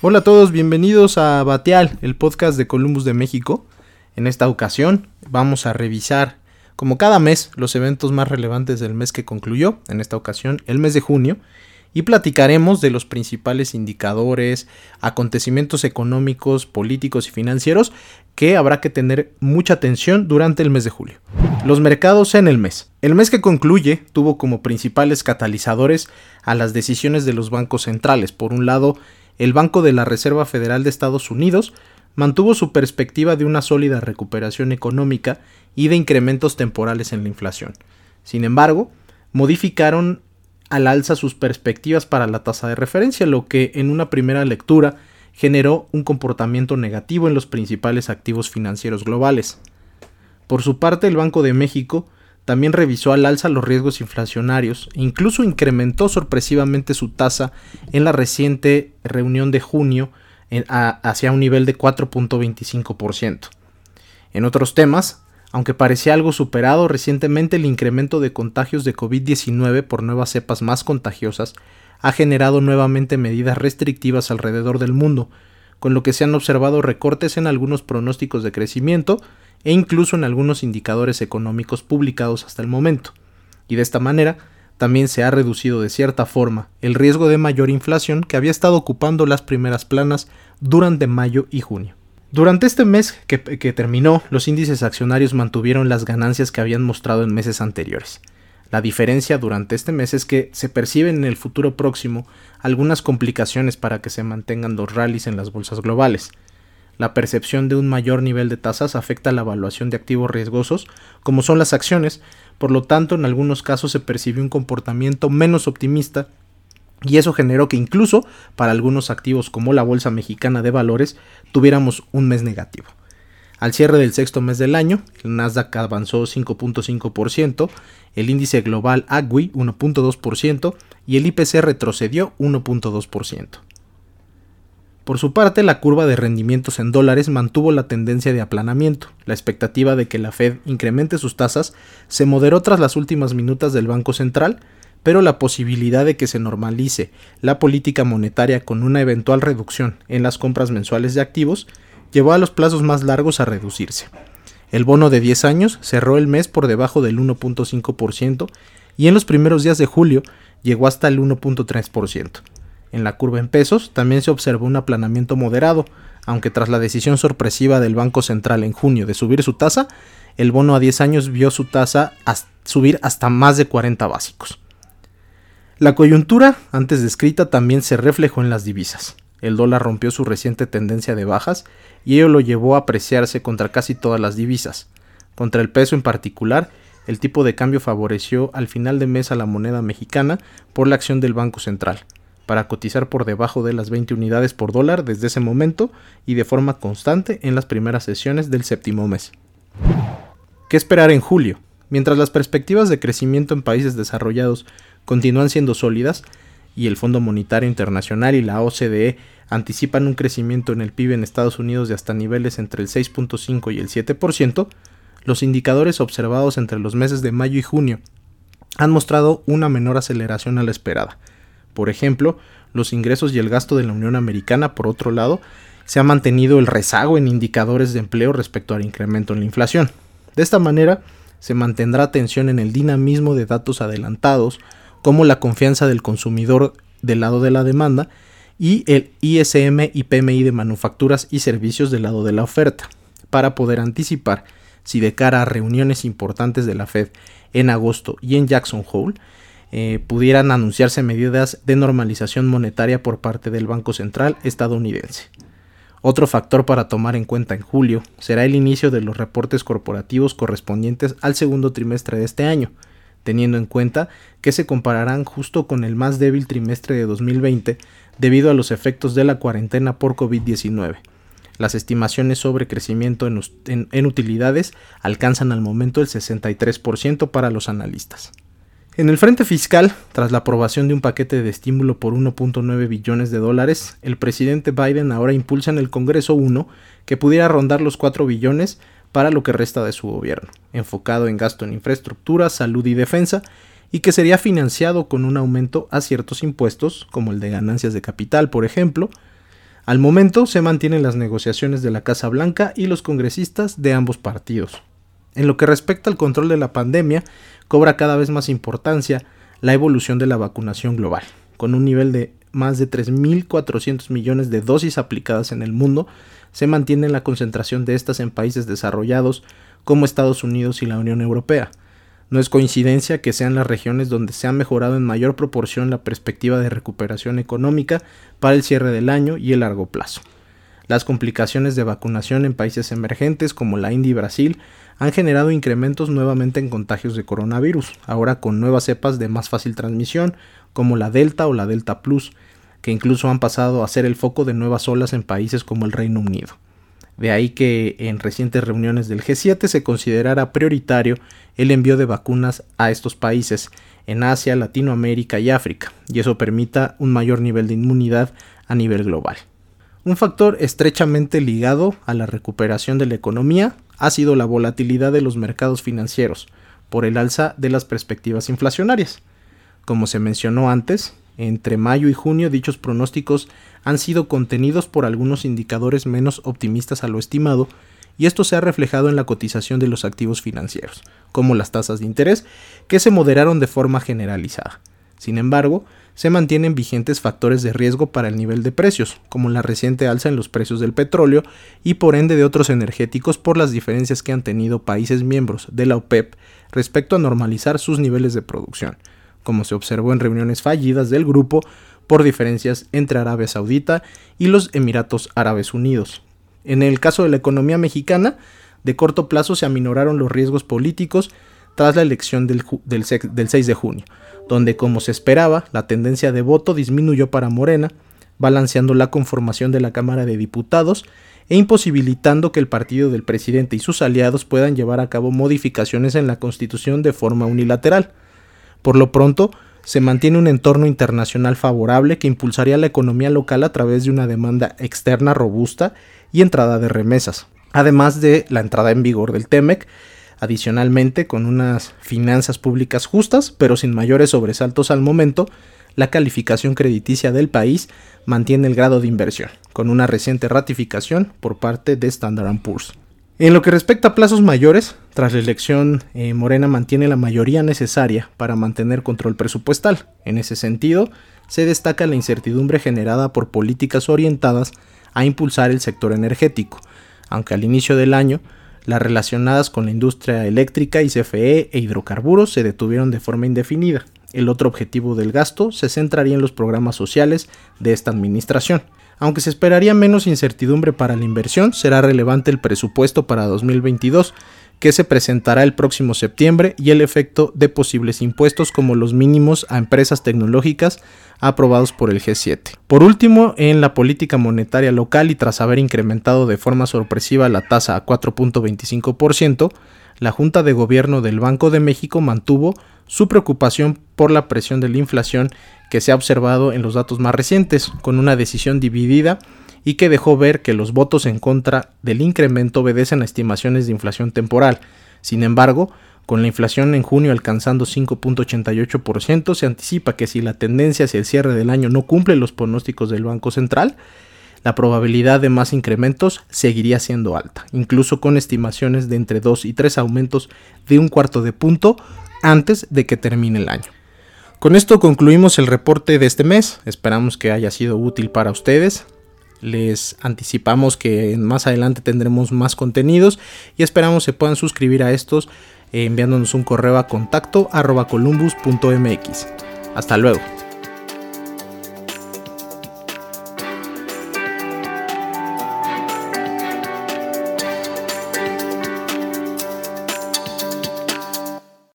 Hola a todos, bienvenidos a Bateal, el podcast de Columbus de México. En esta ocasión vamos a revisar, como cada mes, los eventos más relevantes del mes que concluyó, en esta ocasión el mes de junio, y platicaremos de los principales indicadores, acontecimientos económicos, políticos y financieros que habrá que tener mucha atención durante el mes de julio. Los mercados en el mes. El mes que concluye tuvo como principales catalizadores a las decisiones de los bancos centrales. Por un lado, el Banco de la Reserva Federal de Estados Unidos mantuvo su perspectiva de una sólida recuperación económica y de incrementos temporales en la inflación. Sin embargo, modificaron al alza sus perspectivas para la tasa de referencia, lo que en una primera lectura generó un comportamiento negativo en los principales activos financieros globales. Por su parte, el Banco de México también revisó al alza los riesgos inflacionarios e incluso incrementó sorpresivamente su tasa en la reciente reunión de junio hacia un nivel de 4.25%. En otros temas, aunque parecía algo superado recientemente, el incremento de contagios de COVID-19 por nuevas cepas más contagiosas ha generado nuevamente medidas restrictivas alrededor del mundo, con lo que se han observado recortes en algunos pronósticos de crecimiento e incluso en algunos indicadores económicos publicados hasta el momento. Y de esta manera, también se ha reducido de cierta forma el riesgo de mayor inflación que había estado ocupando las primeras planas durante mayo y junio. Durante este mes que, terminó, los índices accionarios mantuvieron las ganancias que habían mostrado en meses anteriores. La diferencia durante este mes es que se perciben en el futuro próximo algunas complicaciones para que se mantengan los rallies en las bolsas globales. La percepción de un mayor nivel de tasas afecta la evaluación de activos riesgosos, como son las acciones, por lo tanto en algunos casos se percibió un comportamiento menos optimista y eso generó que incluso para algunos activos como la Bolsa Mexicana de Valores tuviéramos un mes negativo. Al cierre del sexto mes del año, el Nasdaq avanzó 5.5%, el índice global AGWI 1.2% y el IPC retrocedió 1.2%. Por su parte, la curva de rendimientos en dólares mantuvo la tendencia de aplanamiento. La expectativa de que la Fed incremente sus tasas se moderó tras las últimas minutas del Banco Central, pero la posibilidad de que se normalice la política monetaria con una eventual reducción en las compras mensuales de activos llevó a los plazos más largos a reducirse. El bono de 10 años cerró el mes por debajo del 1.5% y en los primeros días de julio llegó hasta el 1.3%. En la curva en pesos también se observó un aplanamiento moderado, aunque tras la decisión sorpresiva del Banco Central en junio de subir su tasa, el bono a 10 años vio su tasa subir hasta más de 40 básicos. La coyuntura antes descrita también se reflejó en las divisas. El dólar rompió su reciente tendencia de bajas y ello lo llevó a apreciarse contra casi todas las divisas. Contra el peso en particular, el tipo de cambio favoreció al final de mes a la moneda mexicana por la acción del Banco Central, para cotizar por debajo de las 20 unidades por dólar desde ese momento y de forma constante en las primeras sesiones del séptimo mes. ¿Qué esperar en julio? Mientras las perspectivas de crecimiento en países desarrollados continúan siendo sólidas y el Fondo Monetario Internacional y la OCDE anticipan un crecimiento en el PIB en Estados Unidos de hasta niveles entre el 6.5 y el 7%, los indicadores observados entre los meses de mayo y junio han mostrado una menor aceleración a la esperada. Por ejemplo, los ingresos y el gasto de la Unión Americana, por otro lado, se ha mantenido el rezago en indicadores de empleo respecto al incremento en la inflación. De esta manera, se mantendrá atención en el dinamismo de datos adelantados, como la confianza del consumidor del lado de la demanda y el ISM y PMI de manufacturas y servicios del lado de la oferta, para poder anticipar si de cara a reuniones importantes de la Fed en agosto y en Jackson Hole eh, pudieran anunciarse medidas de normalización monetaria por parte del Banco Central estadounidense. Otro factor para tomar en cuenta en julio será el inicio de los reportes corporativos correspondientes al segundo trimestre de este año, teniendo en cuenta que se compararán justo con el más débil trimestre de 2020 debido a los efectos de la cuarentena por COVID-19. Las estimaciones sobre crecimiento en, utilidades alcanzan al momento el 63% para los analistas. En el frente fiscal, tras la aprobación de un paquete de estímulo por 1.9 billones de dólares, el presidente Biden ahora impulsa en el Congreso uno que pudiera rondar los 4 billones para lo que resta de su gobierno, enfocado en gasto en infraestructura, salud y defensa, y que sería financiado con un aumento a ciertos impuestos, como el de ganancias de capital, por ejemplo, Al momento se mantienen las negociaciones de la Casa Blanca y los congresistas de ambos partidos. En lo que respecta al control de la pandemia, cobra cada vez más importancia la evolución de la vacunación global, con un nivel de más de 3.400 millones de dosis aplicadas en el mundo, se mantiene la concentración de estas en países desarrollados como Estados Unidos y la Unión Europea. No es coincidencia que sean las regiones donde se ha mejorado en mayor proporción la perspectiva de recuperación económica para el cierre del año y el largo plazo. Las complicaciones de vacunación en países emergentes como la India y Brasil han generado incrementos nuevamente en contagios de coronavirus, ahora con nuevas cepas de más fácil transmisión, como la Delta o la Delta Plus, que incluso han pasado a ser el foco de nuevas olas en países como el Reino Unido. De ahí que en recientes reuniones del G7 se considerara prioritario el envío de vacunas a estos países en Asia, Latinoamérica y África, y eso permita un mayor nivel de inmunidad a nivel global. Un factor estrechamente ligado a la recuperación de la economía ha sido la volatilidad de los mercados financieros por el alza de las perspectivas inflacionarias. Como se mencionó antes, entre mayo y junio dichos pronósticos han sido contenidos por algunos indicadores menos optimistas a lo estimado y esto se ha reflejado en la cotización de los activos financieros, como las tasas de interés, que se moderaron de forma generalizada. Sin embargo, se mantienen vigentes factores de riesgo para el nivel de precios, como la reciente alza en los precios del petróleo y por ende de otros energéticos por las diferencias que han tenido países miembros de la OPEP respecto a normalizar sus niveles de producción, como se observó en reuniones fallidas del grupo por diferencias entre Arabia Saudita y los Emiratos Árabes Unidos. En el caso de la economía mexicana, de corto plazo se aminoraron los riesgos políticos tras la elección del, 6 de junio, donde como se esperaba, la tendencia de voto disminuyó para Morena, balanceando la conformación de la Cámara de Diputados e imposibilitando que el partido del presidente y sus aliados puedan llevar a cabo modificaciones en la Constitución de forma unilateral. Por lo pronto, se mantiene un entorno internacional favorable que impulsaría la economía local a través de una demanda externa robusta y entrada de remesas, además de la entrada en vigor del TEMEC, adicionalmente con unas finanzas públicas justas, pero sin mayores sobresaltos al momento, la calificación crediticia del país mantiene el grado de inversión, con una reciente ratificación por parte de Standard Poor's. En lo que respecta a plazos mayores, tras la elección, eh, Morena mantiene la mayoría necesaria para mantener control presupuestal. En ese sentido, se destaca la incertidumbre generada por políticas orientadas a impulsar el sector energético, aunque al inicio del año las relacionadas con la industria eléctrica y CFE e hidrocarburos se detuvieron de forma indefinida. El otro objetivo del gasto se centraría en los programas sociales de esta administración. Aunque se esperaría menos incertidumbre para la inversión, será relevante el presupuesto para 2022, que se presentará el próximo septiembre, y el efecto de posibles impuestos como los mínimos a empresas tecnológicas aprobados por el G7. Por último, en la política monetaria local y tras haber incrementado de forma sorpresiva la tasa a 4.25%, la Junta de Gobierno del Banco de México mantuvo su preocupación por la presión de la inflación que se ha observado en los datos más recientes, con una decisión dividida y que dejó ver que los votos en contra del incremento obedecen a estimaciones de inflación temporal. Sin embargo, con la inflación en junio alcanzando 5.88%, se anticipa que si la tendencia hacia el cierre del año no cumple los pronósticos del Banco Central, la probabilidad de más incrementos seguiría siendo alta, incluso con estimaciones de entre 2 y 3 aumentos de un cuarto de punto antes de que termine el año. Con esto concluimos el reporte de este mes, esperamos que haya sido útil para ustedes. Les anticipamos que más adelante tendremos más contenidos y esperamos se puedan suscribir a estos eh, enviándonos un correo a contacto columbus.mx. Hasta luego.